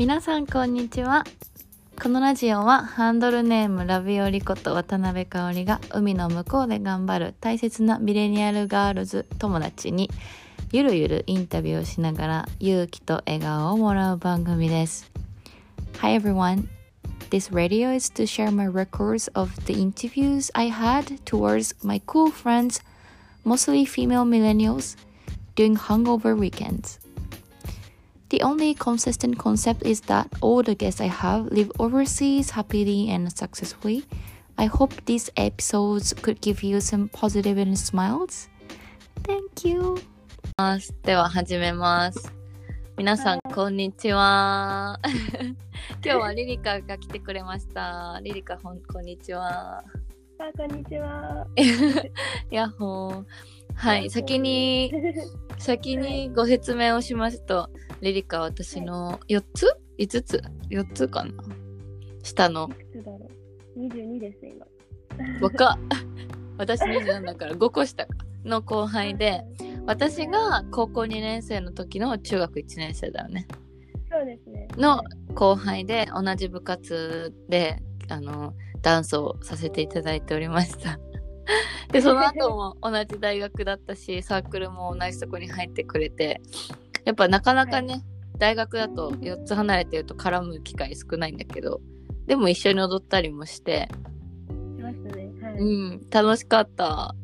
皆さんこんにちはこのラジオはハンドルネームラビオリこと渡辺香織が海の向こうで頑張る大切なミレニアルガールズ友達にゆるゆるインタビューをしながら勇気と笑顔をもらう番組です Hi everyone This radio is to share my records of the interviews I had towards my cool friends, mostly female millennials, during hungover weekends. The only consistent concept is that all the guests I have live overseas happily and successfully. I hope these episodes could give you some positive and smiles. Thank you. では始めます。皆さん、こんにちは。今日はリリカが来てくれました。リリカ、ほんこんにちは。あ、こんにちは。ヤッホー。はい、先に、先にご説明をしますと、リリカは私の4つ ?5 つ ?4 つかな？下のいくつだろう。二十二です今。若 私27だから5個下かの後輩で私が高校2年生の時の中学1年生だよねそうですね。の後輩で同じ部活であのダンスをさせていただいておりましたでその後も同じ大学だったしサークルも同じとこに入ってくれてやっぱなかなかね、大学だと4つ離れてると絡む機会少ないんだけどでも一緒に踊ったりもしてしましたね。はい。うん楽しかった。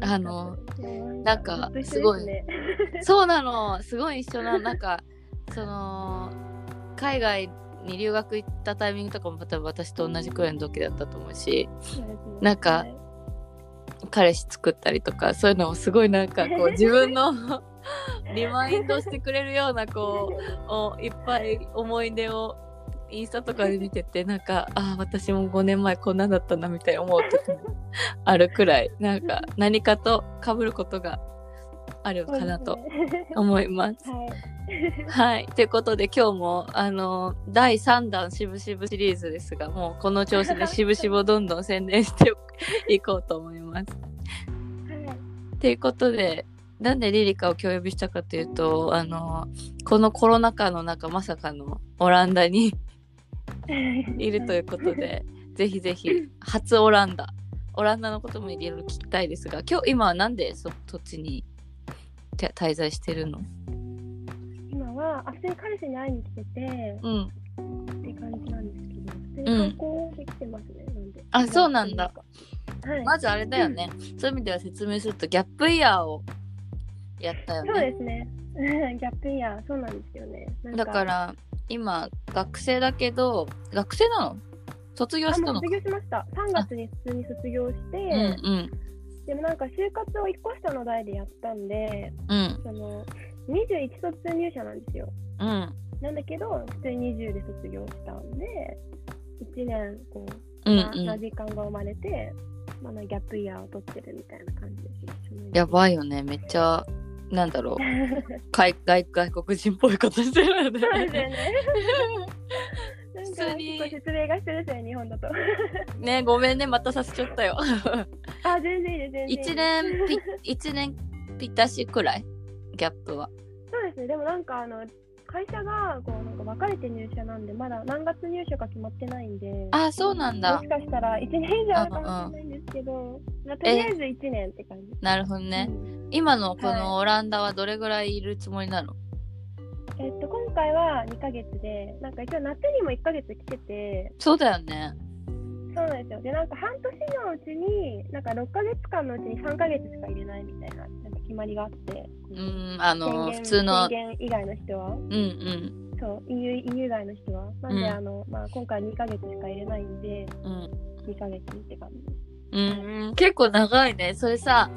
あのなんかすごい。ね、そうなの。すごい一緒ななんかその海外に留学行ったタイミングとかも多分私と同じくらいの時だったと思うしなんかはい彼氏作ったりとかそういうのもすごいなんかこう 自分の リマインドしてくれるようなこうおいっぱい思い出をインスタとかで見ててなんかああ私も5年前こんなんだったなみたいに思う時もあるくらいなんか何かと被ることがあるかなと思います。はい。はい。ということで今日もあの第3弾しぶしぶシリーズですがもうこの調子でしぶしぶをどんどん宣伝していこうと思います。はい。ということでなんでリリカを今日呼びしたかというとあのこのコロナ禍の中まさかのオランダに いるということでぜひぜひ初オランダオランダのこともいろいろ聞きたいですが今日今はなんでそそっちにて滞在してるの？今は、あ、普通に彼氏に会いに来てて、うんって感じなんですけど、普通に観光で来てますね。なんで。あそうなんだ。はい。まずあれだよね、そういう意味では説明するとギャップイヤーをやったよそうねですね。ギャップイヤー、そうなんですよね。だから今学生だけど学生なの？卒業あ、したの卒業しました。3月に普通に卒業して、うんうんでもなんか就活を1個下の代でやったんで、うんその21卒入社なんですよ。うんなんだけど、普通に20で卒業したんで、1年こう、うんまあうんな時間が生まれて、まあ、ギャップイヤーを取ってるみたいな感じです。やばい。いよねめっちゃなんだろう 外外外国人っぽいことしてるよねそうですよね。なんか普通に。結構説明が必要ですよね、日本だと。ねごめんねまたさせちゃったよ。あ、全然いいです、全然。いいです。1年ぴ 一年ぴったしくらいギャップは。そうですね、でもなんかあの、会社がこうなんか分かれて入社なんで、まだ何月入社か決まってないんで、あそうなんだ。もしかしたら1年以上あるかもしれないんですけど、まあ、とりあえず1年って感じ。なるほどね、うん。今のこはい。のオランダはどれぐらいいるつもりなの、えっと、今回は2ヶ月で、なんか一応夏にも1ヶ月来てて、そうだよね。そうなんですよ。で、なんか半年のうちに、なんか6ヶ月間のうちに3ヶ月しか入れないみたいななんか決まりがあって、うんあの普通の。宣言以外の人は、うんうん。そう、EU, EU 外の人は。なんで、うん。あの、まあ、今回2ヶ月しか入れないんで、うん。2ヶ月って感じです。うん、結構長いね。それさ、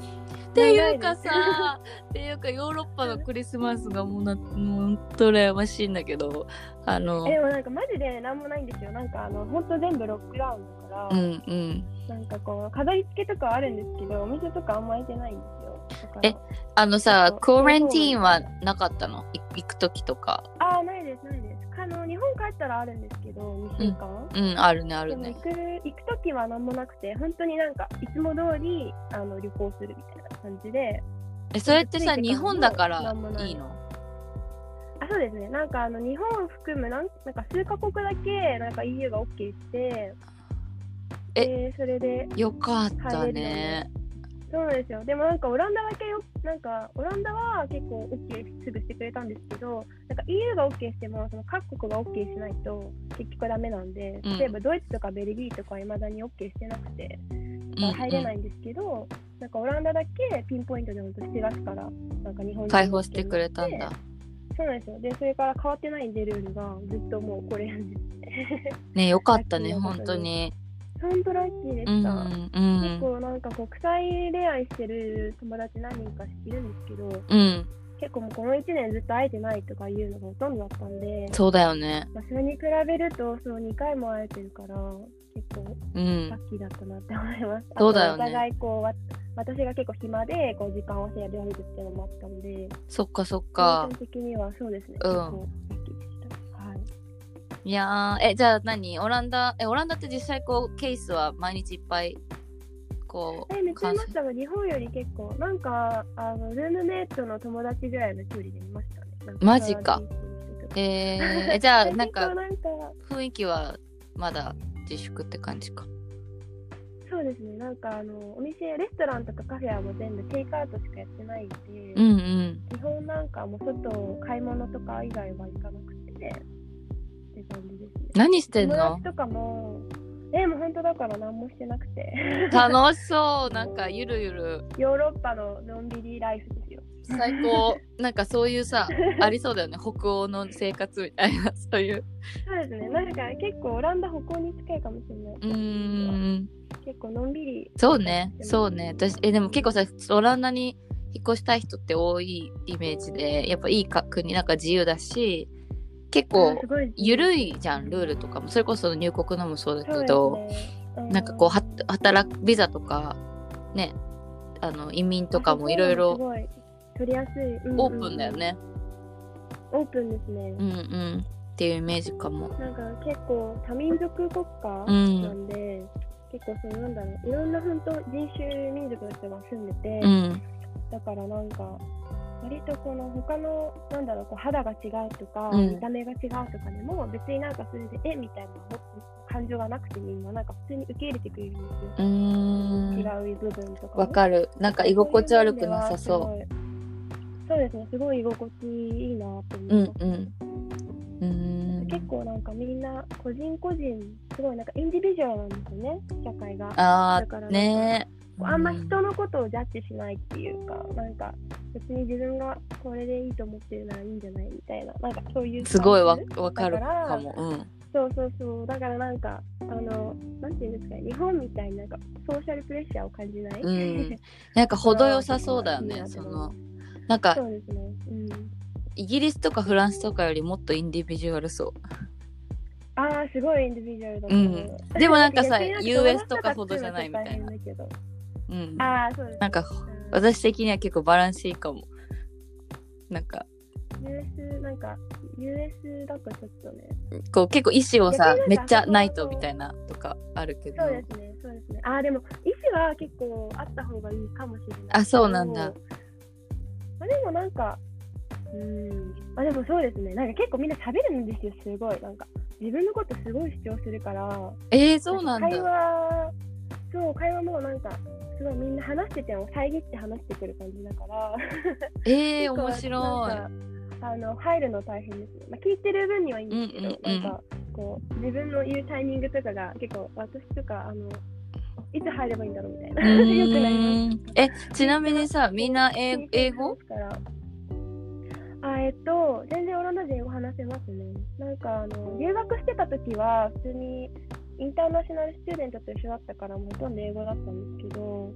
っていうかさ、っていうかヨーロッパのクリスマスがもうな、もうほんと羨ましいんだけど、あの、えでもなんかマジでなんもないんですよ。なんかあの、ほんと全部ロックダウンだから、うんうん。なんかこう、飾り付けとかはあるんですけど、お店とかあんま開いてないんですよ。えあのさそう、クオレンティーンはなかったの？い行くときとか。ああ、ない。あの、日本帰ったらあるんですけど、2週間。うん、あるね、あるね行。く行く時は何もなくて、本当になんかいつも通りあの旅行するみたいな感じで、え、それってさ、日本だからいいいの？あ、そうですね。なんかあの日本を含むなんなんか数カ国だけなんか EU が OK して、えでそれでよかったね。そうなんですよ。でもなんかオランダだけよ、なんかオランダは結構 OK すぐしてくれたんですけど、なんか EU が OK してもその各国が OK しないと結局ダメなんで、うん例えばドイツとかベルギーとかはいまだに OK してなくて、入れないんですけど、なんかオランダだけピンポイントで本当7月からなんか日本に解放してくれたんだ。そうなんですよ。で、それから変わってないんで、ルールがずっともうこれなんですね。ねよかったね 本当に。本当ラッキーでうんした。うん結構なんか国際恋愛してる友達何人かいるんですけど、うん結構もうこの1年ずっと会えてないとかいうのがほとんどだったんで、そうだよね。まあ、それに比べるとそう2回も会えてるから、結構うんラッキーだったなって思います。そうだよねお互いこうわ私が結構暇でこう時間を合わせられるっていうのもあったんで、そっかそっ個か人。的にはそうですね、うん結構ラッキーで。いやーえじゃあ何？オランダ？えオランダって実際こうケースは毎日いっぱいこうえ、めっちゃいま感したが、日本より結構、なんか、あの、ルームメイトの友達ぐらいの距離で見ましたね。マジかえー、えじゃあ結構 なんかなんか、雰囲気はまだ自粛って感じか。そうですね、なんか、あの、お店、レストランとかカフェはもう全部テイクアウトしかやってないんで、うんうん。基本なんかもう外、買い物とか以外は行かなくて、って感じですね。何してん友の達とかも、え、もう本当だから何もしてなくて、楽しそう。なんかゆるゆる。ヨーロッパののんびりライフですよ。最高。なんかそういうさありそうだよね。北欧の生活みたいな。そういう。そうですね、なんか結構オランダ北欧に近いかもしれない。うーん。結構のんびり。そうね。そうね。私えでも結構さオランダに引っ越したい人って多いイメージでやっぱいいか国なんか自由だし結構ゆるいいじゃんルールとかも。それこそ入国のもそうだけど、ね。うなんかこうは働くビザとかねあの移民とかもいろいすろ取りやすい、うんうん。オープンだよね。オープンですね、うんうん。っていうイメージかも。なんか結構多民族国家うん。なんで、結構そのなんだろういろんな本当人種民族の人が住んでて、うん。だからなんか割とこの他のなんだろうこう肌が違うとか、うん見た目が違うとかでも別になんかそれでえみたいな感情がなくてみんななんか普通に受け入れてくれるんですよ。うーん違う部分とかもわかるなんか居心地悪くなさそそうそうですね、すごい居心地いいなと思う。うんいます。うん。うーん。結構なんかみんな個人個人すごいなんかインディビジュアルなんですよね社会がああねあんま人のことをジャッジしないっていうかなんか別に自分がこれでいいと思ってるならいいんじゃないみたいななんかそういうすごいわわかるだかも。うん。そうそうそうだからなんかあのなんていうんですかね日本みたいになんかソーシャルプレッシャーを感じない、うんなんか程よさそうだよね。そのなんかそうですねうんイギリスとかフランスとかよりもっとインディビジュアルそああすごいインディビジュアルだとう。ん。でもなんかさ US とかほどじゃないみたいなうん。ああそうですなんかうん私的には結構バランスいいかも。なんか。US なんか US だとちょっとね。こう結構意思をさめっちゃないとみたいなとかあるけど。そうですねそうですね。ああでも意思は結構あった方がいいかもしれない。あそうなんだ。まあでもなんかうん。あでもそうですね。なんか結構みんな喋るんですよすごい。なんか自分のことすごい主張するから。えー、そうなん会だ話そう会話もなんかすごいみんな話してても遮って話してくる感じだから。えー、面白い。あの入るの大変です。ね、まあ、聞いてる分にはいいんですけど、うんうんうん。なんかこう自分の言うタイミングとかが結構私とかあのいつ入ればいいんだろうみたいな。う よくなります。えちなみにさみんな英英語あえっと全然オランダ人英語話せますね。なんかあの留学してた時は普通にインターナショナルスチューデントと一緒だったからもうほとんど英語だったんですけど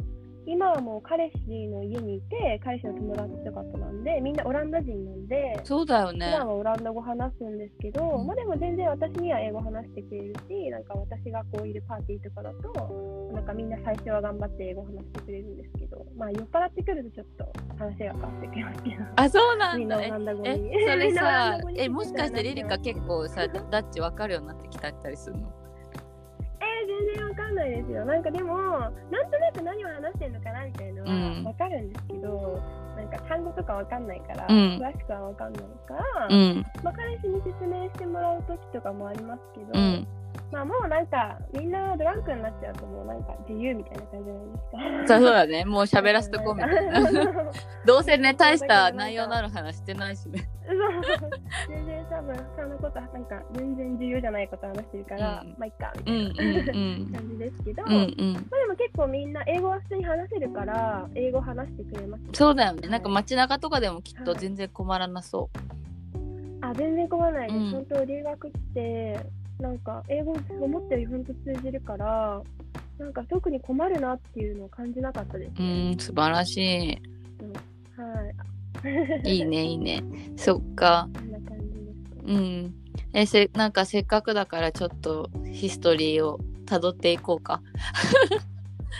今はもう彼氏の家にいて彼氏の友達とかとなんでみんなオランダ人なんでそうだよね。普段はオランダ語話すんですけど、うん。まあでも全然私には英語話してくれるし、なんか私がこういるパーティーとかだと、なんかみんな最初は頑張って英語話してくれるんですけど、まあ酔っ払ってくるとちょっと話が変わってきますけど。あそうなみんなオんだえランダ語に。えそれさえもしかしてリリカえ結構さダッチわかるようになってきたりするの？ー、全然わかんないですよ。なんかでも、なんとなく何を話してるのかなみたいなのうん。はわかるんですけど、なんか単語とかわかんないから、うん。詳しくはわかんないから、うん。まあ、彼氏に説明してもらう時とかもありますけど、うんまあもうなんかみんなドランクになっちゃうともうなんか自由みたいな感じじゃないですか。そうそうだね。もう喋らせとこうみたいな。どうせね大した内容のある話してないしね。全然多分そんなことなんか全然重要じゃないこと話してるから、うん。まあいっかうんみたいな、うん感じですけど、うんうんうん。まあでも結構みんな英語は普通に話せるから英語話してくれます、そうだよね。なんか街中とかでもきっと全然困らなそあ全然困らないです、うん。本当留学ってなんか英語思ったより本当通じるからなんか特に困るなっていうのを感じなかったですううん素晴らしはい。いいいねいいね。そっか。こんな感じです。かうねん。えせなんかせっかくだからちょっとヒストリーをたどっていこうか。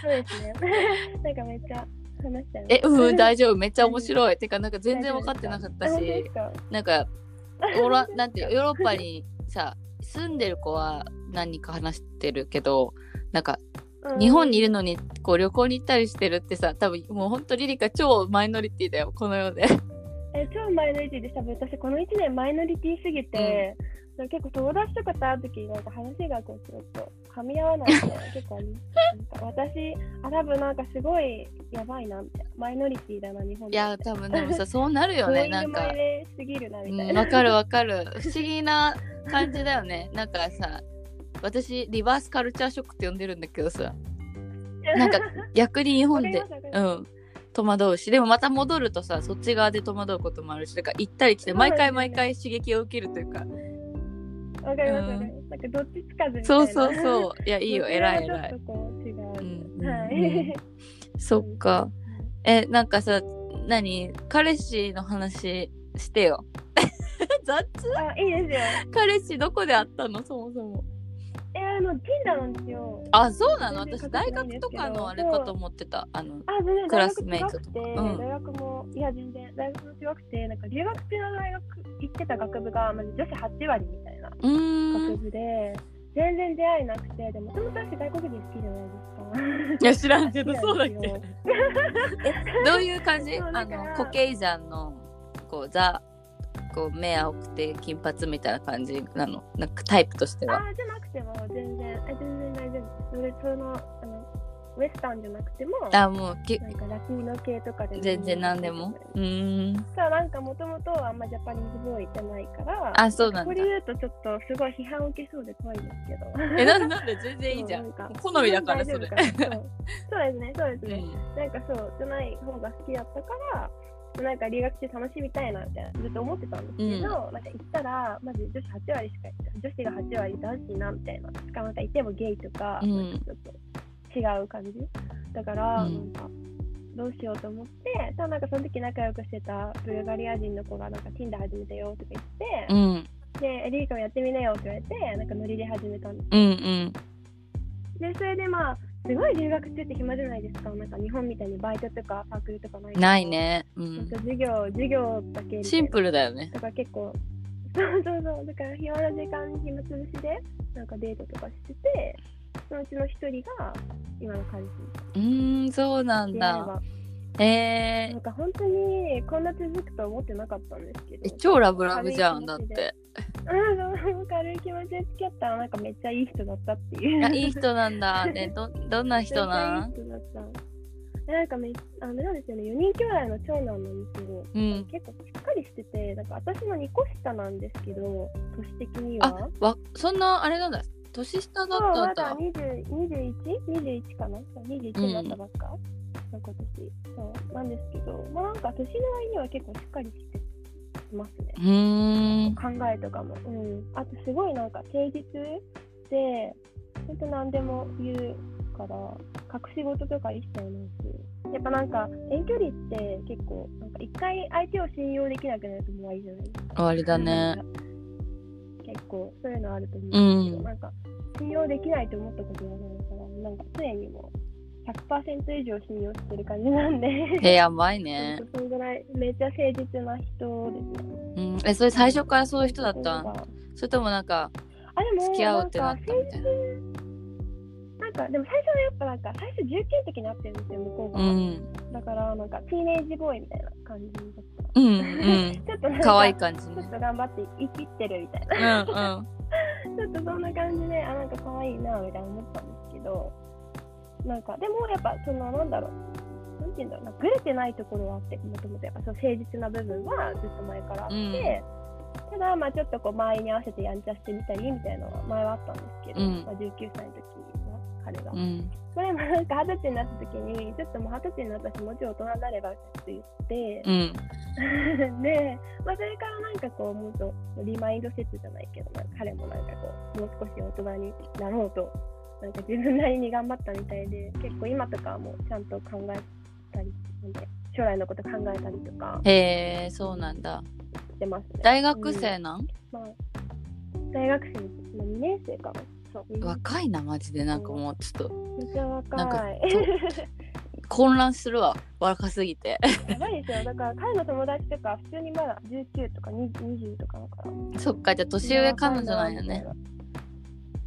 そうですね。なんかめっちゃ話しちゃうえうん 大丈夫。めっちゃ面白い。てかなんか全然分かってなかったし。なんかオラなんていうヨーロッパにさ住んでる子は何人か話してるけどなんかうん。日本にいるのにこう旅行に行ったりしてるってさ多分もうほんとリリカ超マイノリティだよこの世でえ超マイノリティでした私この1年マイノリティすぎて、なん。か結構友達とかと会う時になんか話がこうちょっと噛み合わないみたいな結構ありま私あ多分なんかすごいやばいなみたいなマイノリティだな日本いや多分でもさそうなるよね なんか。すぎるなみたいな、うんわかるわかる。不思議な感じだよね。なんかさ私リバースカルチャーショックって呼んでるんだけどさ。なんか逆に日本で うん戸惑うしでもまた戻るとさそっち側で戸惑うこともあるしだから行ったり来て毎回毎回刺激を受けるというか。わかりますわかります。なんかどっちつかずみたいな。そうそうそう。いやいいよ。偉い偉い。そっか。えなんかさ何？彼氏の話してよ。雑？あいいですよ。彼氏どこで会ったの？そもそもえあの Tinder なんですよあそうなの？私大学とかのあれかと思ってた。あのあ、全然クラスメイトとか。うん。大学も、いや、全然、大学も違くて、なんか留学中の大学行ってた学部が、まず女子8割みたいな学部で、全然出会いなくて、でも、もともと私外国人好きじゃないですか。いや知らんけど好そうだっけ？どういう感じ？あのコケイジャンのこうザこう目青くて金髪みたいな感じなの？なんかタイプとしては。あーじゃなくても、全然、あ全然大丈夫です。その、あの、ウエスタンじゃなくても、あもうけなんかラティーノ系とかでも全然何でも？うーん。さあなんかもともとあんまジャパニーズボーイじゃないからあそうなんだ。これ言うとちょっとすごい批判を受けそうで怖いですけど。えなんでなんで？全然いいじゃん。好みだからそれ。そうですねそうですね、うん。なんかそうじゃない方が好きだったからなんか留学中楽しみたいなみたいなずっと思ってたんですけど、うん。なんか行ったらまず女子8割しかいない女子が8割男子なみたいなしかもなんかいてもゲイとか,、うん。なんかちょっと違う感じ。だから、うん。なんかどうしようと思ってただなんかその時仲良くしてたブルガリア人の子がなんか Tinder 始めたよとか言って、うん。でリリカもやってみなよって言われてなんかノリで始めたんですうんうん。でそれでまあすごい留学中って暇じゃないですか。なんか日本みたいにバイトとかサークルとかないないね。うん。なんか授業授業だけシンプルだよね。だから結構 そうそうそう。だから暇な時間に暇つぶしでなんかデートとかしててそのうちの一人が今の彼氏うーんそうなんだ。えー。なんか本当にこんな続くと思ってなかったんですけえど超ラブラブじゃんだってうんそう軽い気持ちで付き合ったらなんかめっちゃいい人だったっていう。いやいい人なんだ。ねどどんな人なん？めっちゃいい人だった。なんかめあのなんですよね4人兄弟の長男なんですけど、うん。結構しっかりしててなんか私の2個下なんですけど年的にあはわそんなあれなんだ。年下だそうまったんだだ 21?21 かな ?21 になったばっか、今年そうなんですけどまあなんか年の割には結構しっかりしてますね。うーん。考えとかも、うん、あとすごいなんか誠実で本当何でも言うから隠し事とか一切ないしやっぱなんか遠距離って結構なんか一回相手を信用できなくなるともう終わりじゃないですか。終わりだね。結構そういうのあると思うんですけど、うん。なんか信用できないと思ったことがないからなんか常にもう100%以上信用してる感じなんで。えやばいね。そのぐらいめっちゃ誠実な人ですね。うん。えそれ最初からそういう人だった？それともなんかあでも付き合うってなった？みたいななんかか、でも最初はやっぱなんか、最初19の時に会ってるんですよ、向こううが。ん。だから、なんか、ティーネージボーイみたいな感じだった。うん。うんちょっとなんか、可愛い感じちょねっと頑張って生きってるみたいうんな。うん。ちょっとそんな感じで、あ、なんか可愛いな、みたいな思ったんですけど、なんか、でもやっぱ、その、なんだろう、なんて言うんだろうな、ぐれてないところはあって、もともとやっぱ、その誠実な部分はずっと前からあって、ただ、まあちょっとこう、周りに合わせてやんちゃしてみたりみたいなのは前はあったんですけど、うん。まあ、19歳の時は、彼が。うん。それもなんか二十歳になった時に、ちょっともう二十歳になったし、もうちょい大人になればって言って、うん。で、まあ、それからなんかこう、もっとリマインド説じゃないけど、なんか彼もなんかこう、もう少し大人になろうと、なんか自分なりに頑張ったみたいで、結構今とかはもうちゃんと考えたり、将来のこと考えたりとかへえそうなんだしてますね。大学生なん、まあ、大学生のまあ2年生かな。そう。二年若いなマジでなんかもうちょっとめっちゃ若い。混乱するわ若すぎてやばいですよ。だから彼の友達とか普通にまだ19とか20 20とかだから。そっかじゃあ年上彼女なんやね。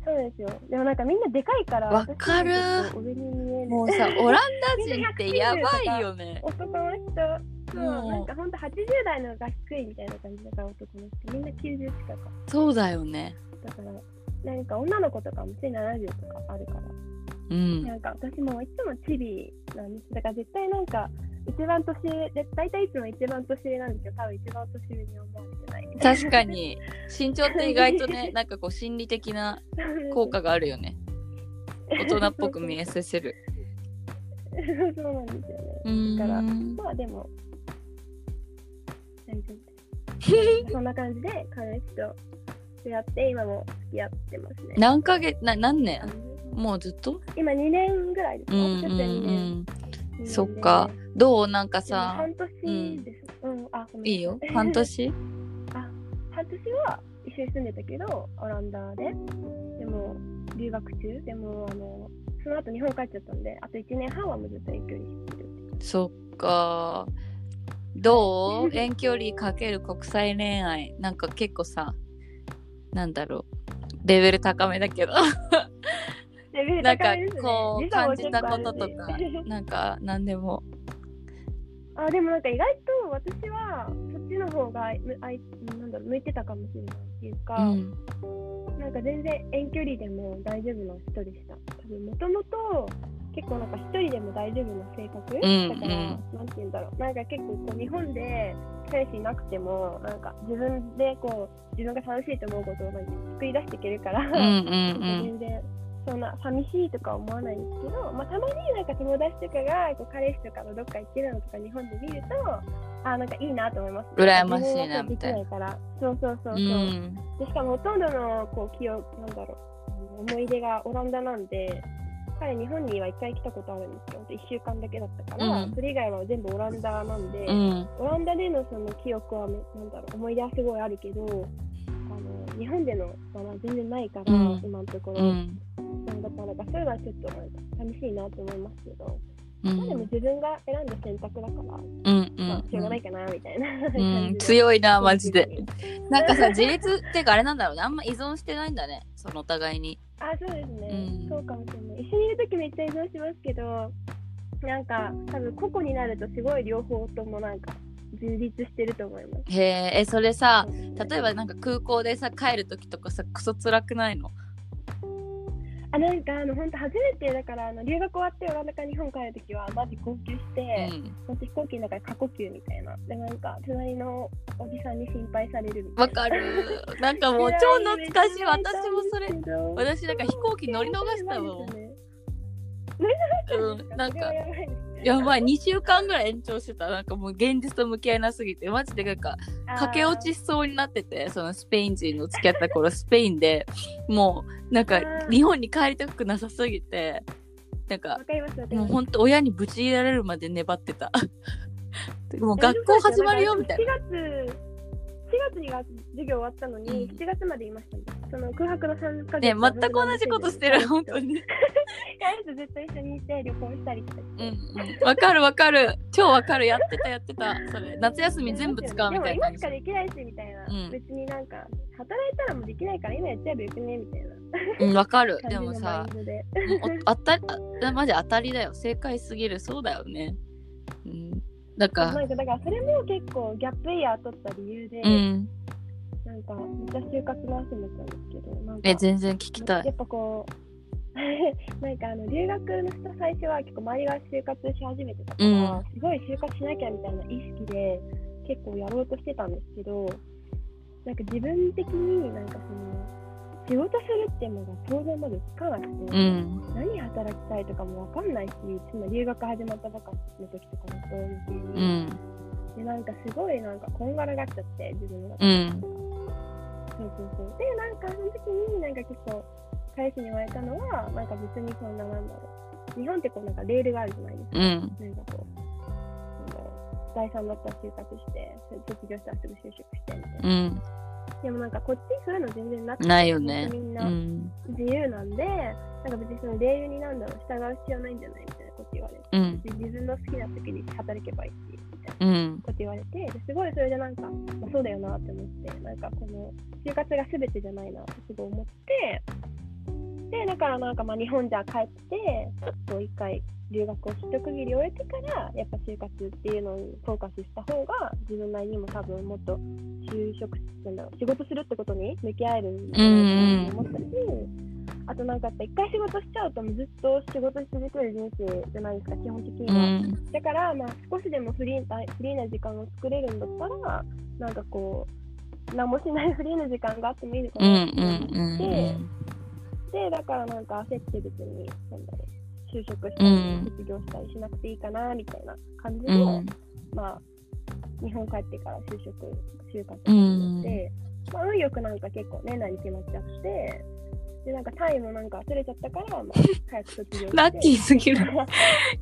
そうですよ。でもなんかみんなでかいから。わかる。もうさ オランダ人ってやばいよね男の人、そう、もうなんかほんと80代のが低いみたいな感じだから男の人。みんな90近か。そうだよねだから、なんか女の子とかも1070とかあるから。うんなんか私もいつもチビなんです。だから絶対なんか、一番年上、で大体いつも一番年上なんですよ。多分一番年上に思われてない。確かに身長って意外とね なんかこう心理的な効果があるよね大人っぽく見えさせる そうなんですよね。だからまあでも、大丈夫です。そんな感じで彼氏と出会って、今も付き合ってますね。何ヶ月な何年？もうずっと？今2年ぐらいですか？うんうんちょっと2年うんそっか。どう？なんかさ。半年です。うん、あ、ごめんなさい。いよ。半年？あ、半年は一緒に住んでたけど、オランダで。でも、留学中。でも、あの、その後日本帰っちゃったんで、あと1年半はもうずっと遠距離してる。そっか。どう？遠距離かける国際恋愛。なんか結構さなんだろう。レベル高めだけど なんかこう感じたこととかなんか何でも。あでもなんか意外と私はそっちの方がむあいなんだろう向いてたかもしれないっていうか、うん。なんか全然遠距離でも大丈夫な人でした。多分もともと結構なんか一人でも大丈夫な性格、んだから、うんなんて言うんだろう。なんか結構こう日本で彼氏いなくてもなんか自分でこう自分が楽しいと思うことを作り出していけるから、うんうんうん。全然そんな寂しいとか思わないんですけど、まあ、たまになんか友達とかがこう彼氏とかのどっか行ってるのとか日本で見るとあなんかいいなと思います、羨ましいな自分はそうできないからそうそうそう。うそう、ん。でしかもほとんどのこう記憶なんだろう思い出がオランダなんで彼日本には1回来たことあるんですよ。1週間だけだったから、うん。それ以外は全部オランダなんで、うん。オランダでのその記憶はめなんだろう思い出はすごいあるけど日本でのは全然ないから、うん。今のところ、うん。なんだからそういうのはちょっと寂しいなと思いますけど、うまあでもん自分が選んだ選択だから、うんまあしょうがないかなみたいな。うん。で、強いなマジで。なんかさ自立っていうかあれなんだろうね。あんま依存してないんだね。そのお互いに。あ、そうですね、うん。そうかもしれない。一緒にいるときめっちゃ依存しますけど、なんか多分個々になるとすごい両方ともなんか充実してると思います。へええそれさ例えばなんか空港でさ帰る時とかさクソ辛くないの？あ、なんかあの本当初めてだからあの留学終わってオランダから日本帰るときはマジ号泣して、うん。本当飛行機の中で過呼吸みたいな。でなんか隣のおじさんに心配されるみたいな。わかる。なんかもう超懐かしい。私もそれれ私なんか飛行機乗り逃したもん。うん。なんかやばい。2週間ぐらい延長してた。なんかもう現実と向き合いなすぎて。マジでなんか駆け落ちしそうになってて。そのスペイン人の付き合った頃スペインで。もうなんか日本に帰りたくなさすぎて。なんか。もうほんと親にぶち入れられるまで粘ってた。もう学校始まるよみたいな。4月月にが授業終わったのに、うん。7月までいましたね。その空白の3ヶ月。ね全く同じことしてる本当に。いやあいつずっと一緒にいて旅行したりとかして。うんうん。わかるわかる。超わかる。やってたやってた。それ。夏休み全部使うみたいなでも今しかできないしみたいな、うん。別になんか働いたらもうできないから今やっちゃえばよくねみたいな。うんわかる。で 感じのマもさインドで。お当たりあマジ当たりだよ。正解すぎる。そうだよね。うんだか。なんかだからそれも結構ギャップイヤー取った理由で、うん。なんかめっちゃ就活の汗だったんですけどなんかえ全然聞きたい。やっぱこう なんかあの留学の人最初は結構周りが就活し始めてたから、うん。すごい就活しなきゃみたいな意識で結構やろうとしてたんですけどなんか自分的になんかその仕事するっていうのが当然までつかなくて、うん何働きたいとかもわかんないしつまり留学始まったばかりの時とかだと余計うに、んでなんかすごいなんかこんがらがっちゃって自分が。うんそうそうそう。で、なんかその時になんか結構彼氏に言われたのは、なんか別にそんななんだろう。日本ってこうなんかレールがあるじゃないですか。うんなんかこう。第3だったら就活して、卒業したらすぐ就職してみたいな。うんでもなんかこっちそういうの全然なくて、ないよねうみんなん自由なんで、なんか別にそのレールになんだろう、従う必要ないんじゃないみたいなこと言われて。うんで自分の好きな時に働けばいいし、みたいな。うんこと言われてですごいそれでなんか、まあ、そうだよなって思ってなんかこの就活が全てじゃないなってすごい思ってでだからなんかまあ日本じゃ帰ってちょっと一回留学を一区切り終えてからやっぱ就活っていうのにフォーカスした方が自分なりにも多分もっと就職なんだろう仕事するってことに向き合えるんじゃないかなと思ったし、あとなんかやっぱ一回仕事しちゃうともうずっと仕事し続ける人生じゃないですか基本的にうは。んだから、まあ、少しでもフリーなフリーな時間を作れるんだったら、なんかこう、何もしないフリーな時間があってもいいのかうんなってうん思って、うんで、だからなんか焦って別に、なんだろう、就職したりうん、卒業したりしなくていいかな、みたいな感じで、うん。まあ、日本帰ってから就職、就活うんして、まあ、運よくなんか結構年内に決まっちゃって、で、なんか単位もなんか取れちゃったから、まあ、早く卒業して。ラッキーすぎる。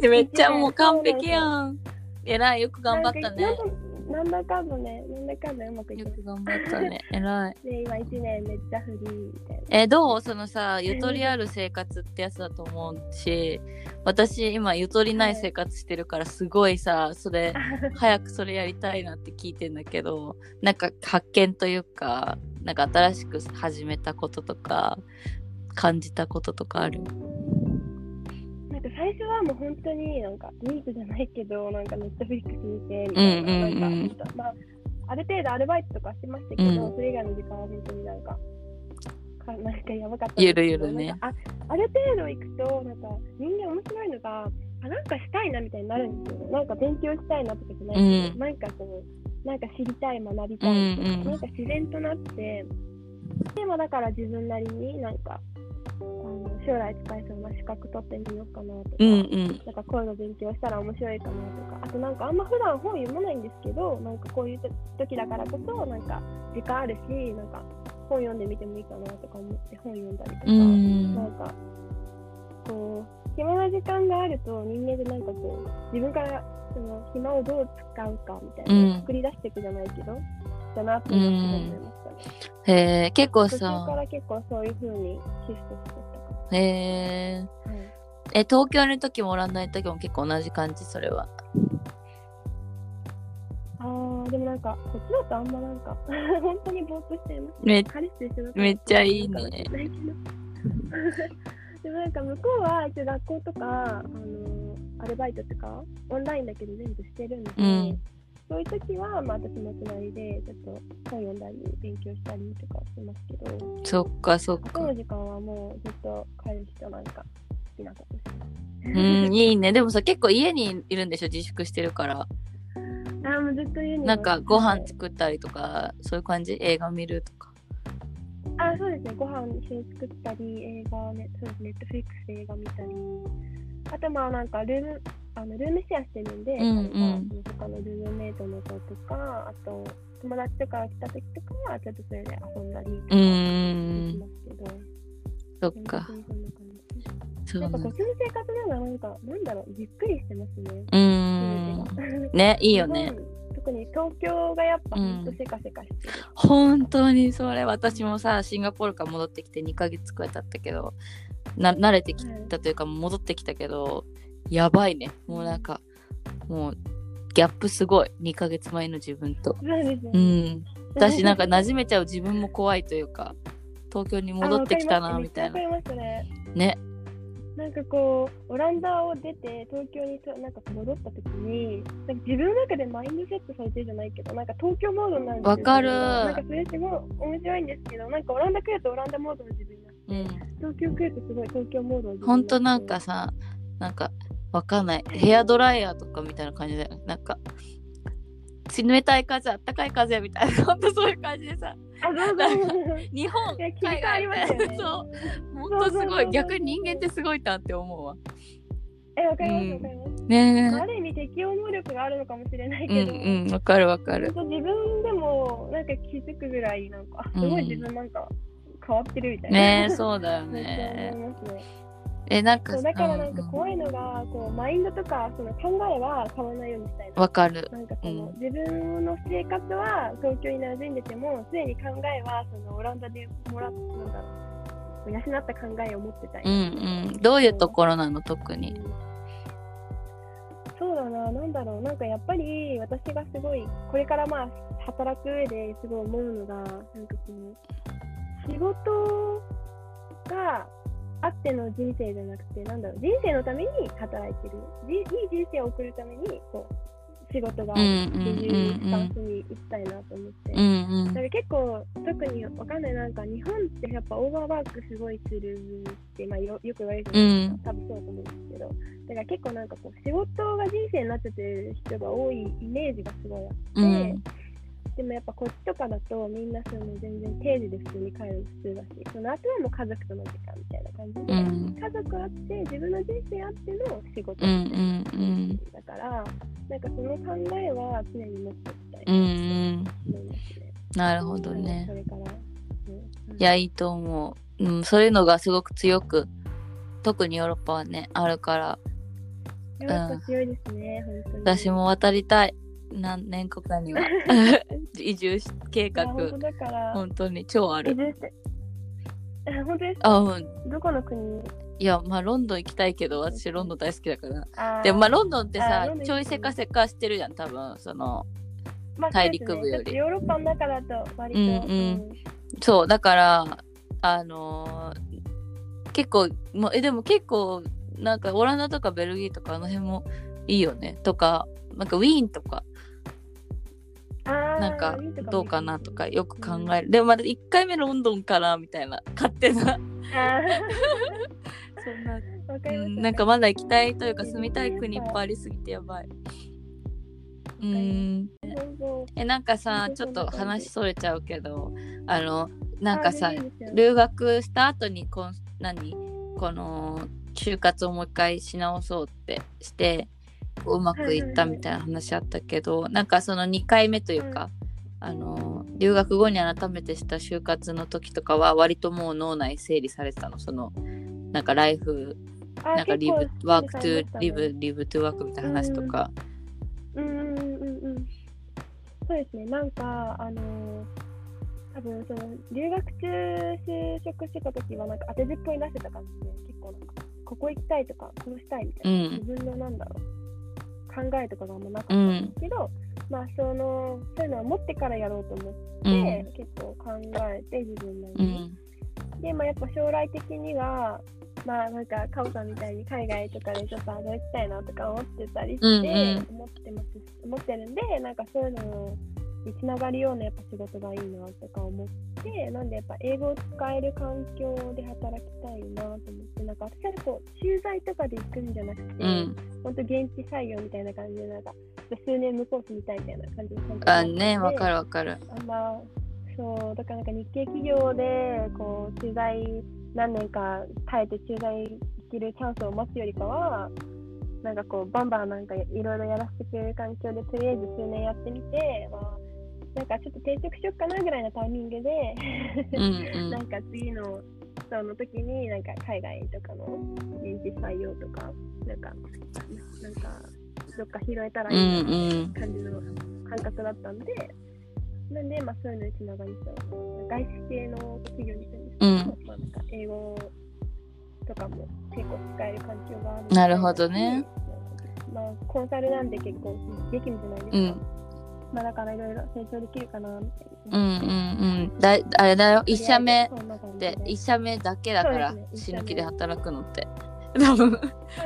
めっちゃもう完璧やん。えらいよく頑張ったねなんだかんだね、なんだかんだうまくいってよく頑張ったね。えらいで、今1年めっちゃフリーみたいな。えどう？そのさゆとりある生活ってやつだと思うし私今ゆとりない生活してるからすごいさそれ 早くそれやりたいなって聞いてんだけどなんか発見というかなんか新しく始めたこととか感じたこととかある？なんか最初はもう本当になんかニートじゃないけど、なんかネットフリックス見てみたいな、うんうんうんなんか、まあ、ある程度アルバイトとかしてましたけど、うん。それ以外の時間は本当になんか、かなんかやばかったんゆるゆるね。あある程度行くと、なんか人間面白いのが、あなんかしたいなみたいになるんですよね。なんか勉強したいなとかじゃないけど、うん。なんかその、なんか知りたい、学びたいうんうんなんか自然となって、でもだから自分なりになんか、あの将来使えそうな資格取ってみようかなとか、うんうん。なんかこういうの勉強したら面白いかなとか、あとなんかあんま普段本読まないんですけど、なんかこういう時だからこそ、なんか時間あるし、なんか本読んでみてもいいかなとか思って本読んだりとか、うん。なんかこう、暇な時間があると人間ってなんかこう、自分からその暇をどう使うかみたいなのを作り出していくじゃないけど、だなって思ってましたね。へえ結構途中かさら結構そういう風にシフトしてった。かへええ東京の時もオランダの時も結構同じ感じ？それは。あーでもなんか、こっちだとあんまなんか、本当にぼーっとしちゃいます。めめっちゃいいね。でもなんか向こうは一応学校とか、あのアルバイトとか、オンラインだけど全部してるんで、うんそういう時は、まあ私も隣でちょっと本読んだり、勉強したりとかしてますけど、そっかそっそかの時間はもうずっと彼氏となんか好きなことしてます。うんいいね。でもさ結構家にいるんでしょ？自粛してるから。あーもうずっと家になんかごはい飯作ったりとかそういう感じ？映画見るとか。あ、そうですね。ご飯一緒に作ったり、映画ね、そうですね、ネットフリックスで映画見たり。あとまあなんかルーム、あのルームシェアしてるんで、うんうん。なんか他のルームメイトの子とか、あと友達とかが来た時とかは、ちょっとそれで遊んだりとかしますけど、そっかそうねなんかこっちの生活ではなんか、なんだろう、ゆっくりしてますね。うーん。ねいいよね特に海東京がやっぱうんほん。とせかせかしてる。本当にそれ。私もさシンガポールから戻ってきて2ヶ月くらい経ったけどな慣れてきたというか戻ってきたけどやばいね。もうなんかもうギャップすごい。2ヶ月前の自分と。そうですうね。ん。私なんか 馴染めちゃう自分も怖いというか東京に戻ってきたなみたいな。ね。ねなんかこう、オランダを出て東京にとなんか戻った時に、なんか自分の中でマインドセットされてるじゃないけど、なんか東京モードになるんですよわかるなんかそれすごい面白いんですけど、なんかオランダ来るとオランダモードの自分になって、うん東京来るとすごい東京モードの自分になって。ほんとなんかさなんかわかんないヘアドライヤーとかみたいな感じでなんか冷たい風あったかい風みたいなほんとそういう感じでさ。日本いや、切り替わりますよね。そう。ほんとすごい。逆に人間ってすごいなって思うわ。え、わかります、うんわかります。ねある意味適応能力があるのかもしれないけど、んうんわかるわかる。自分でもなんか気づくぐらい、なんか、あすごい自分なんか変わってるみたいな。ねえそうだよね。思いますね。えなんかそうだからなんかうん怖いのが、こうマインドとかその考えは変わらないようにしたいな。わかる。なんかその、うん。自分の生活は東京に馴染んでても、常に考えはそのオランダでもらっなんだろう、養った考えを持ってたい。うんうん。どういうところなの？特に。そうだな、なんだろう、なんかやっぱり私がすごい、これからまあ働く上ですごい思うのが、なんかこの仕事があっての人生じゃなくて、なんだろう、人生のために働いてる、じいい人生を送るためにこう仕事があるっていうスタンスに行きたいなと思って。だから結構特にわかんないなんか日本ってやっぱオーバーワークすごいするって、まあ、よよく言われるじゃないですか、多分そうだと思うんですけど。だから結構なんかこう仕事が人生になっちゃってる人が多いイメージがすごいあって、うんでもやっぱこっちとかだとみんなその全然定時で普通に帰るの普通だしその後はもう家族との時間みたいな感じで、うん。家族あって自分の人生あっての仕事うんうんうん。だからなんかその考えは常に持っておきたいうんうん。なるほどね。それから、うん。いやいいと思う、うん、そういうのがすごく強く特にヨーロッパはねあるから。ヨーロッパ強いですね、本当に。私も渡りたい何年後かには。移住し計画。本当だから、本当に超ある。本当ですか？あうん。どこの国？いやまあロンドン行きたいけど私ロンドン大好きだから。でもまあロンドンってさちょいせかせかしてるじゃん多分。そのまあ大陸部より。ね。ヨーロッパの中だと割と、うん。うん。そうだからあのー結構もうえでも結構なんかオランダとかベルギーとかあの辺もいいよね。とかなんかウィーンとかなんかどうかなとかよく考える、でもまだ1回目ロンドンかなみたいな勝手な。あそんな、うん、なんかまだ行きたいというか住みたい国いっぱいありすぎてやばい。うん。えなんかさちょっと話それちゃうけどあのなんかさ留学した後にこん何？この就活をもう一回し直そうってしてうまくいったみたいな話あったけど、なんかその2回目というか、あの留学後に改めてした就活の時とかは割ともう脳内整理されてたの？そのなんかライフなんか live work to live live to work みたいな話とか、うんうんうんうんうん。そうですね、なんか、あのー多分その留学中就職してた時はなんか当てずっぽい出してた感じで、結構なんか、ここ行きたいとか、こうしたいみたいな、うん。自分のなんだろう、考えとかがあんまなかったうんんですけど、まあその、そういうのを持ってからやろうと思って、うん。結構考えて自分なりうに。ん。で、まあやっぱ将来的には、まあなんか、カオさんみたいに海外とかでちょっと働きたいなとか思ってたりして、うんうん。思ってます思ってるんで、なんかそういうのにつながるようなやっぱ仕事がいいなとか思って、なんでやっぱ英語を使える環境で働きたいなと思って、なんか私はこう、駐在とかで行くんじゃなくて、うん本当現地採用みたいな感じで、なんか、数年向こう住みたいみたいな感じであねわかる。るわかるあまあ、そう、だからなんか日系企業で、こう、駐在何年か耐えて駐在行けるチャンスを待つよりかは、なんかこう、バンバンなんかいろいろやらせてくれる環境で、とりあえず数年やってみて、まあ、なんかちょっと転職しよっかなぐらいのタイミングで、うんうんなんか次のその時になんか海外とかの現地採用とかなんかなんかどっか拾えたらうんいい感じの感感覚だったんで、なんで、まあ、そういうのにつながりそう。外資系の企業にするんですけど、うんまあ、なんか英語とかも結構使える環境があるなるほどね。まあ、コンサルなんで結構できるじゃないですか。うんまあ、だからいろいろ成長できるかな、みたいうんうんな。うん。だあれだよ。1社目。で。1社目だけだからね。死ぬ気で働くのって。多分。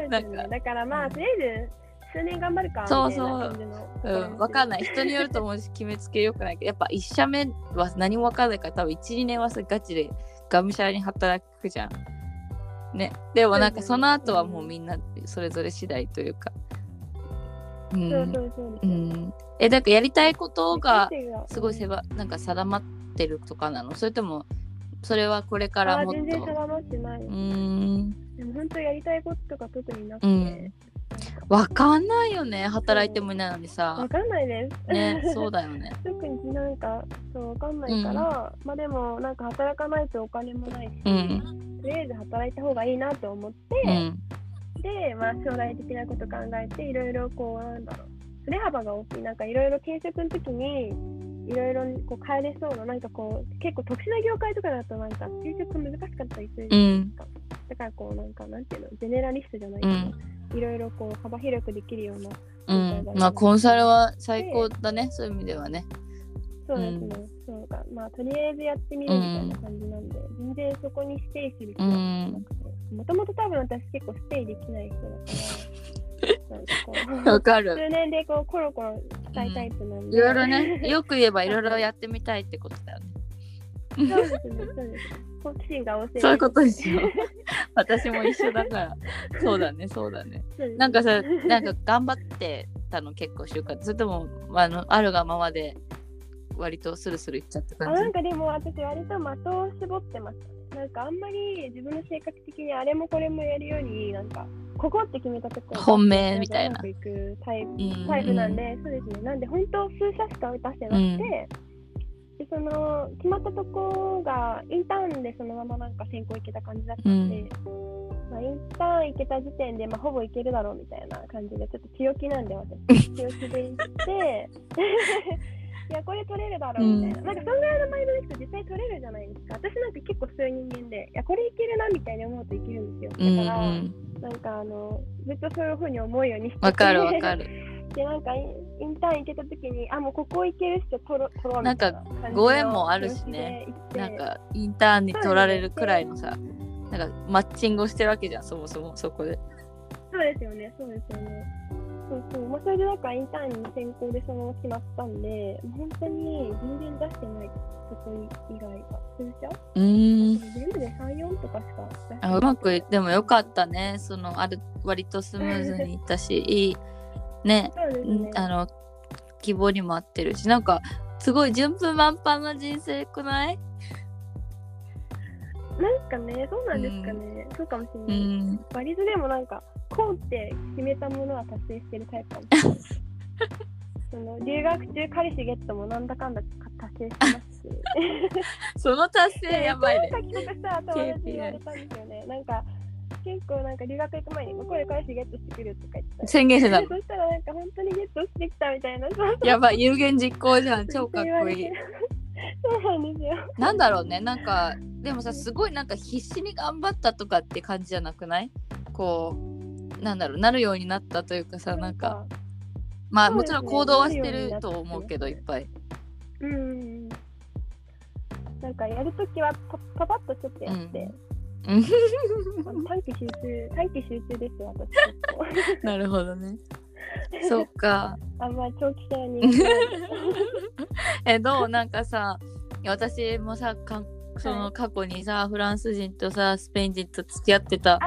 なんか。よね。だからまあ、とりあえず数年頑張るかそうそう。うん、わかんい。ない。人によると思うし決めつけよくない。けどやっぱ1社目は何もわかんないから多分12年はさガチでがむしゃらに働くじゃん。ね、でもなんかその後はもうみんなそれぞれ次第というか。う、そうんそうそうですよ。うん、えなんかやりたいことがすごい狭なんか定まってるとかなの？それともそれはこれからもっと？あ全然定まってない。うーん。でも本当やりたいこととか特になくて、うん。わかんないよね働いてもいないのにわさかんないです。ね そうだよね。特になんかそうわかんないから、まあでもなんか働かないとお金もないし、うん。とりあえず働いた方がいいなと思って、うん。で、まあ、将来的なこと考えていろいろこうなんだろう振れ幅が大きい。なんかいろいろ転職の時にいろいろこう変えれそうななんかこう結構特殊な業界とかだとなんか転職難しかったりするじゃないですか、だからこうなんかなんていうのジェネラリストじゃないけど、いろいろこう幅広くできるようなうん、まあコンサルは最高だね。そういう意味ではねそうですね、そうかまあとりあえずやってみるみたいな感じなんで、全然そこにステイする気はなくて。もともと多分私結構ステイできない人だからなんかこう わかる。数年でこうコロコロしたいタイプなんで、いろいろね よく言えばいろいろやってみたいってことだよね。そうですねそうです好奇心が旺盛そういうことですよ。私も一緒だから。そうだねそうだね。なんかさなんか頑張ってたの結構就活それともあのあるがままで割とスルスルいっちゃったあ感じ。なんかでも私割と的を絞ってました。ねなんかあんまり自分の性格的にあれもこれもやるようになんかここって決めたところ本命みたいな。くいくタイプうんタイプなんで、そうですね。なんで本当数社しか出してなくて、うん。でその決まったとこがインターンでそのままなんか選考行けた感じだったんで、まあ、インターン行けた時点でまあほぼ行けるだろうみたいな感じでちょっと強気なんで私。強気で行っていやこれ取れるだろうみたいな、なんかそんぐらいのマインドの人実際取れるじゃないですか。私なんか結構そういう人間でいやこれいけるなみたいに思うといけるんですよ。うんだから、うん。なんかあのずっとそういうふうに思うようにしてて。わかるわかる。でなんかインインターン行けた時にあもうここ行ける人取ろ取ろうみたいな感じのご縁もあるしね。なんかインターンに取られるくらいのさなんかマッチングをしてるわけじゃんそもそもそこで。そうですよねそうですよねそうそう。まあそれでなんかインターンに専攻でその決まったんで本当に全然出してないそこ以外は数社うーん。全部で34とかしか出してない。あうまくいってもよかったね。そのある割とスムーズにいったし いいね。ね。んあの希望にも合ってるし。なんかすごい順風満帆な人生くない？なんかねそうなんですかね、そうかもしれうない、ん。割とでもなんかこうって決めたものは達成してるタイプかも。しれないその留学中彼氏ゲットもなんだかんだ達成してます。し その達成やばいね。なんか帰国したら友達に言われたんですよね。なんか結構なんか留学行く前に向こうで彼氏ゲットしてくるとか言ってた。宣言してたの。そしたらなんか本当にゲットしてきたみたいな。やばい有言実行じゃん。超かっこいい。そうなんですよ。なんだろうね。なんかでもさすごいなんか必死に頑張ったとかって感じじゃなくない？こうなんだろうなるようになったというかさなんかまあもちろん行動はしてると思うけどいっぱい。うんなんかやるときはパパパッとちょっとやって、うん。短期集中短期集中です私。結 構なるほどね。そっか。あんまり長期戦に。えどう？なんかさ私もさかその過去にさ、フランス人とさスペイン人と付き合ってた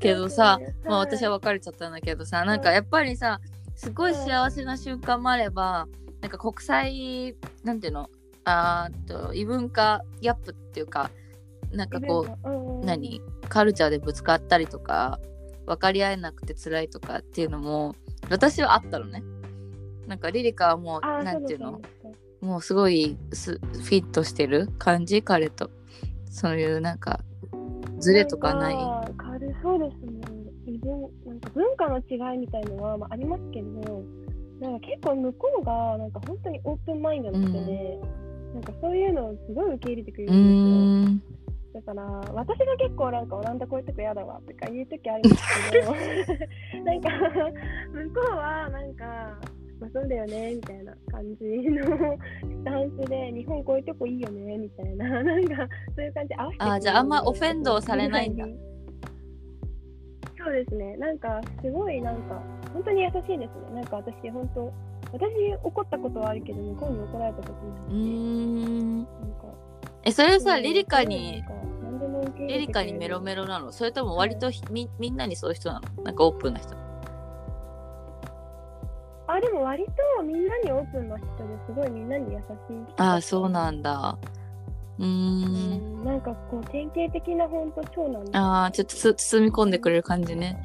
けどさ、まあ私は別れちゃったんだけどさ、なんかやっぱりさすごい幸せな瞬間もあれば、なんか国際なんていうの？あと異文化ギャップっていうかなんかこう、何？カルチャーでぶつかったりとか分かり合えなくて辛いとかっていうのも私はあったのね。なんかリリカはもうなんていうの？もうすごいすフィットしてる感じ？彼と。そういうなんかズレとかない？んか軽そうですね。なんか文化の違いみたいのは、まあ、ありますけどなんか結構向こうがなんか本当にオープンマインドな人で、なんかそういうのをすごい受け入れてくれうるんんですよ。だから私が結構なんかオランダこういうとこ嫌だわとか言う時あるんですけど なんか向こうはなんか、まあ、そうだよねみたいな感じのスタンスで日本こういうとこいいよねみたいな。なんかそういう感じで合わせてあじゃああんまオフェンドされないんだ。そうですね。なんかすごいなんか本当に優しいですね。なんか私本当私怒ったことはあるけど向こうに怒られたことなういん。なんかえそれさうんリリカにリリカにメロメロなの？それとも割とひみみんなにそういう人なの？なんかオープンな人あでも割とみんなにオープンな人ですごいみんなに優しい人ああそうなんだ。うん。んなんかこう典型的な本当長男でああちょっとつ包み込んでくれる感じね。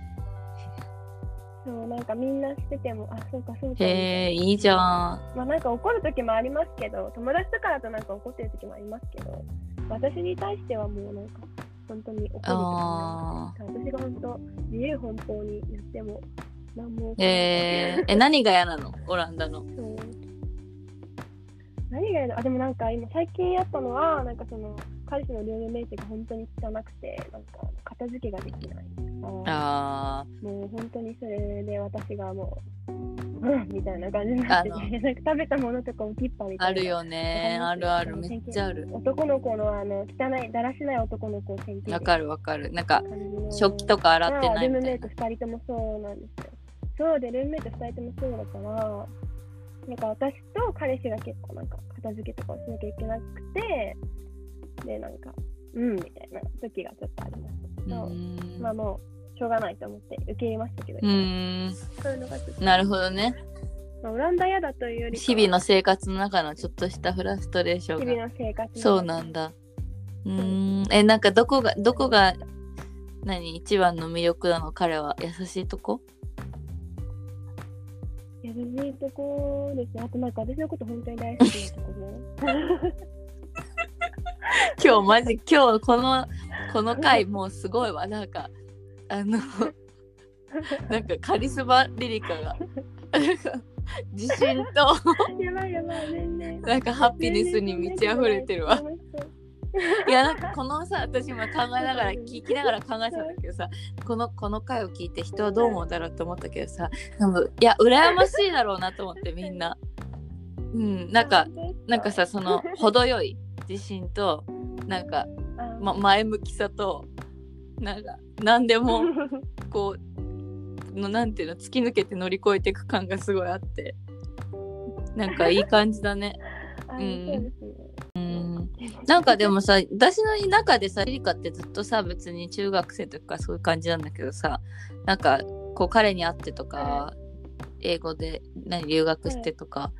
そうなんかみんなしててもあそうかそうかへえいいじゃん。まあなんか怒る時もありますけど友達とかだとなんか怒ってる時もありますけど私に対してはもうなんか本当に怒る時もあ私が本当自由奔放にやっても何もえー、え何が嫌なの？オランダの。そう。何がやるあでもなんか今最近あったのはなんかその彼氏のルームメイトが本当に汚くてなんか片付けができない。ああもう本当にそれで私がもううんみたいな感じになっててなんか食べたものとか置きっぱみーたいなあるよね。あるある。めっちゃある。男の子のあの汚いだらしない男の子を選わかるわかるなんか食器とか洗ってないまあルームメイトみたいな2人ともそうなんですよ。そうで、ルームメイト2人ともそうだから、なんか私と彼氏が結構なんか片付けとかをしなきゃいけなくて、で、なんか、うんみたいな時がちょっとありました。けう。ど、まあもうしょうがないと思って受け入れましたけど、うーんそういうのがちょっと、なるほどね。まあオランダ嫌だというより日々の生活の中のちょっとしたフラストレーションが。日々の生活そうなんだ。うーん。えなんかどこがどこが何？一番の魅力なの？彼は？優しいとこ？優しいとこですね。あとなんか私のこと本当に大好きなところ。今日マジ今日このこの回もうすごいわなんかあの なんかカリスマリリカがなんか自信とやばいやばい、全然。なんかハピネスに満ち溢れてるわいやなんかこのさ私今考えながら聞きながら考えてたんだけどさこのこの回を聞いて人はどう思うんだろうと思ったけどさでもいや羨ましいだろうなと思ってみんな。うんなんかなんか。さその 程よい自信となんか、あま、前向きさとなんか何でも こうのなんていうの突き抜けて乗り越えていく感がすごいあって。なんかいい感じだね。うんなんかでもさ私の中でさリリカってずっとさ別に中学生とかそういう感じなんだけどさなんかこう彼に会ってとか英語で何留学してとか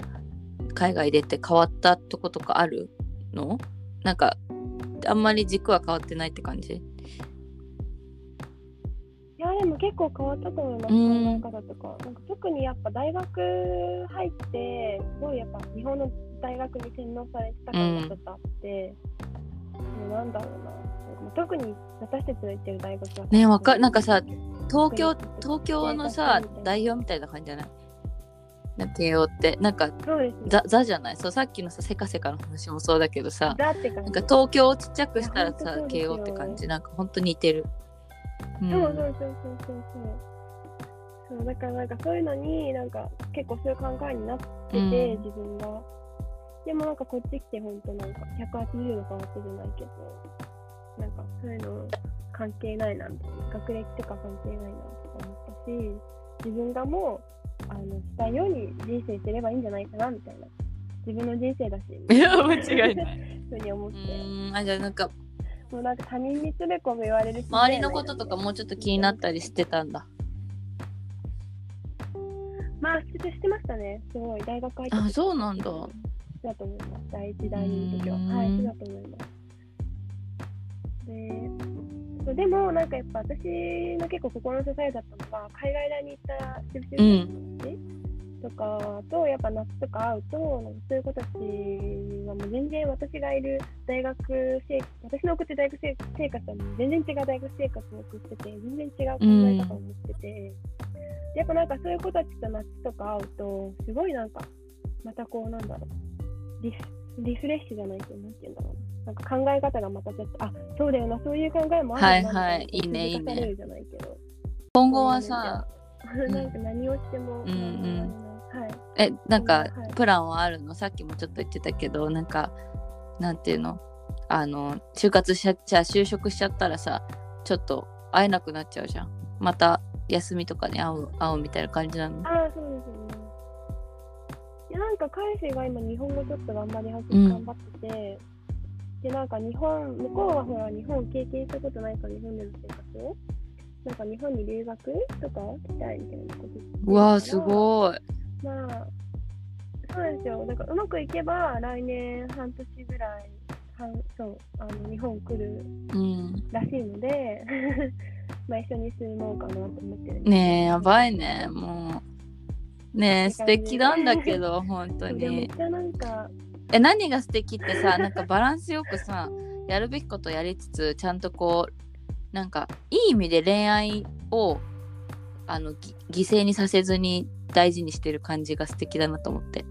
海外出て変わったとことかあるの？なんかあんまり軸は変わってないって感じ？いやでも結構変わったと思います、うん。考え方とか。なんか特にやっぱ大学入って、すごいやっぱ日本の大学に洗脳されてた感がちょっとあって、もうなんだろうな。特に私たちの行ってる大学は。ねわかなんかさ東京東京のさ代表みたいな感じじゃない？なんか慶応ってなんかそうですね。ザザじゃない？そうさっきのさせかせかの話もそうだけどさ。なんか東京をちっちゃくしたらさ慶応って感じ？なんかほんと似てる。うんそうそうそうそうそうそう。そうだからなんかそういうのになんか結構そういう考えになってて、うん自分が。でもなんかこっち来て本当なんか180度変わってじゃないけど、なんかそういうの関係ないなみたいな、学歴とか関係ないなとか思ったし、自分がもうあのしたいように人生すればいいんじゃないかなみたいな。自分の人生だし、いや間違いない。ふうに思っうて、あじゃあなんかもうなんか他人につべこべ言われるし周りのこととかもうちょっと気になったりしてたんだ。まあ、してしてましたね。すごい、大学入ってあそうなんだ。だと思います。第一、第二の時は。はい、そうだと思います。で、そうでも、なんかやっぱ私の結構心の支えだったのが、海外大に行ったしぶしぶの友達とかと、やっぱ夏とか会うと、そういう子たちはもう全然私がいる大学生、私の送ってる大学生生活はもう全然違う大学生活を送ってて、全然違う考え方を持ってて、やっぱなんかそういう子たちと夏とか会うと、すごいなんか、またこうなんだろう、リフリフレッシュじゃないけど、なんて言うんだろうな。なんか考え方がまたちょっと、あそうだよな、そういう考えもあるはいはいいいねいいね。ないけど。今後はさ、んなんか何をしても、うんうん。はい。えなんかはい。プランはあるの？さっきもちょっと言ってたけどなんかなんていうの？あの就活しちゃ就職しちゃったらさちょっと会えなくなっちゃうじゃん。また休みとかに会う会うみたいな感じなの？ああ、そうですよね。いや、なんか彼氏が今日本語ちょっと頑張りはじ、うん。頑張ってて、で、なんか日本、向こうはほら、日本経験したことないから日本での生活。を、なんか日本に留学とかしたいみたいなことうわーすごい。まあ、そうなんですよ。なんかうまくいけば来年半年ぐらい、半そうあの日本来るうん。らしいので、まあ一緒に住もうかなと思ってるねえやばいねもうねえ素敵なんだけど本当に。え何が素敵ってさなんかバランスよくさやるべきことやりつつちゃんとこうなんかいい意味で恋愛をあのぎ犠牲にさせずに大事にしてる感じが素敵だなと思って。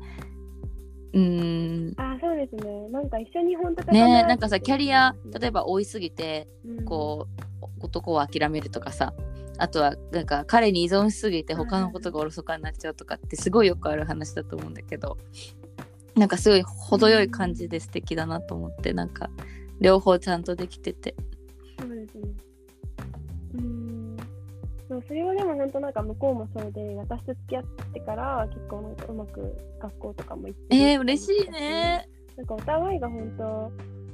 うーん。あ、そうですね。なんか一緒に本当ねえなんかさキャリア例えば追いすぎてうん。こう男を諦めるとかさあとはなんか彼に依存しすぎて他のことがおろそかになっちゃうとかってすごいよくある話だと思うんだけどなんかすごい程よい感じで素敵だなと思ってなんか両方ちゃんとできててそうですね。うーん。それはでも本当なんか向こうもそうで、私と付き合ってから結構なんかうまく学校とかも行ってるえー、嬉しいねなんかお互いが本当、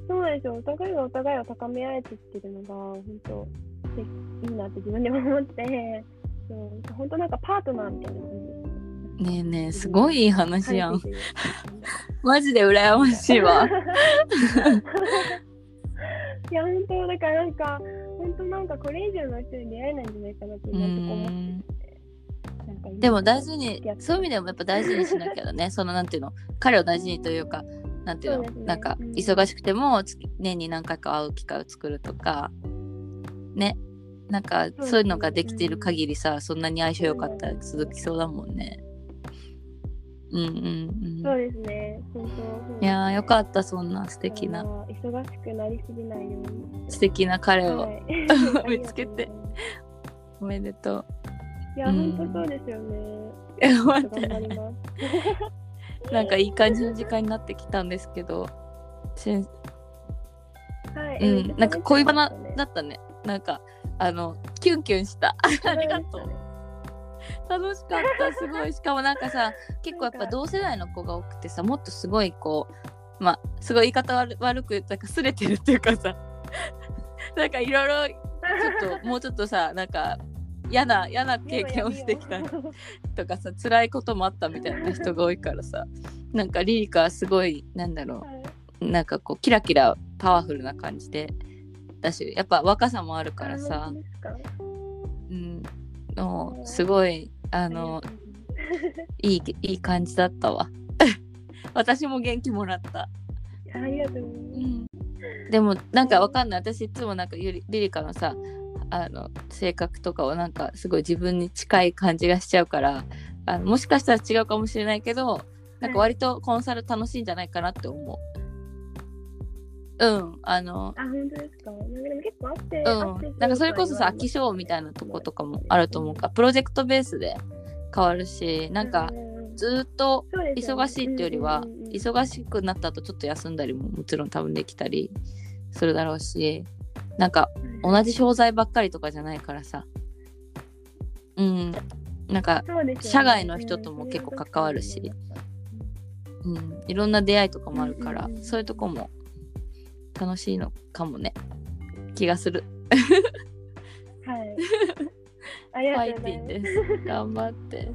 そうなんですよ。お互いがお互いを高め合えてってるのが本当でいいなって自分でも思って、そう本当なんかパートナーみたいな感じね。ねえねえすごいいい話やん。マジで羨ましいわ。いや、本当だからなんか、本当なんかこれ以上の人に出会えないんじゃないかなってう今のとこ思ってでも大事にそういう意味でもやっぱ大事にしなきゃだね。そのなんていうの？彼を大事にというかなんていうの？そうね。なんかうん。忙しくても月年に何回か会う機会を作るとかねなんかそういうのができている限りさそんなに相性良かったら続きそうだもんねうんうんそうですね。本当いやーよかったそんな素敵な忙しくなりすぎないように。素敵な彼をはい 見つけて。おめでとういや、うん本当そうですよね。えちょっ待って。なんかいい感じの時間になってきたんですけどしんはい。うん、なんか恋バナだだったね。なんか、あの、キュンキュンした。ありがとう。楽しかった、すごい。しかもなんかさ、結構やっぱ同世代の子が多くてさ、もっとすごいこう、まあ、すごい言い方悪悪く言ったら、すれてるっていうかさ、なんかいろいろ、ちょっと、もうちょっとさ、なんか、嫌な、嫌な経験をしてきたとかさ、辛いこともあったみたいな人が多いからさ、なんかリリカはすごい、なんだろう、はいなんかこうキラキラパワフルな感じでだしやっぱ若さもあるからさ。うん、もうすごいあのいいいい感じだったわ。私も元気もらった、ありがとうございます。でもなんかわかんない。私いつもなんかゆりリリカのさあの性格とかをなんかすごい自分に近い感じがしちゃうからあのもしかしたら違うかもしれないけどなんか割とコンサル楽しいんじゃないかなって思う。うん、あの、あ、本当ですか？なんかでも結構あって、うん、なんかそれこそさ、飽き性みたいなとことかもあると思う。から、プロジェクトベースで変わるし、なんかずっと忙しいってよりは、忙しくなった後ちょっと休んだりももちろん多分できたりするだろうし、なんか同じ商材ばっかりとかじゃないからさ、うん、なんか、社外の人とも結構関わるし、うん、いろんな出会いとかもあるから、うんうんうん。そういうとこも楽しいのかもね気がするはい。ファイありがとうございます。ティンです頑張って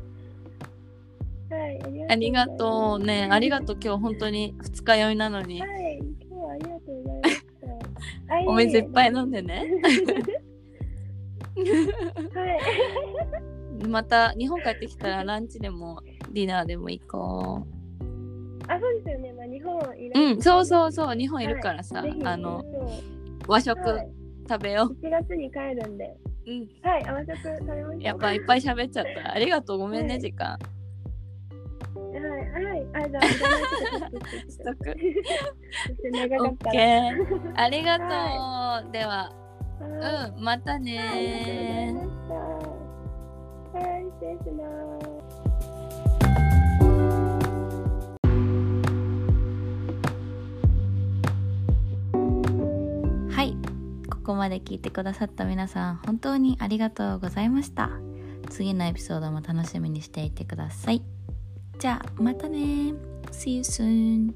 はい、ありがとうねありがとうう今日本当に二日酔いなのに。はい、今日はありがとうございました。あ お水いっぱい飲んでね。はい。また日本帰ってきたらランチでもディナーでも行こあ、そうですよね。ううんそうそうう。そう日本いるからさ、ぜひあの和食食べよう、1月に帰るんで。うんはい、甘食食べまし。やっぱいっぱい喋っちゃった ありがとうごめんね、はい時間はい、はい。あ、じゃあ、じゃあしとくそして長かありがとう、でははいうんまたね。はい、失礼します。ここまで聞いてくださった皆さん本当にありがとうございました。次のエピソードも楽しみにしていてください。じゃあまたね。See you soon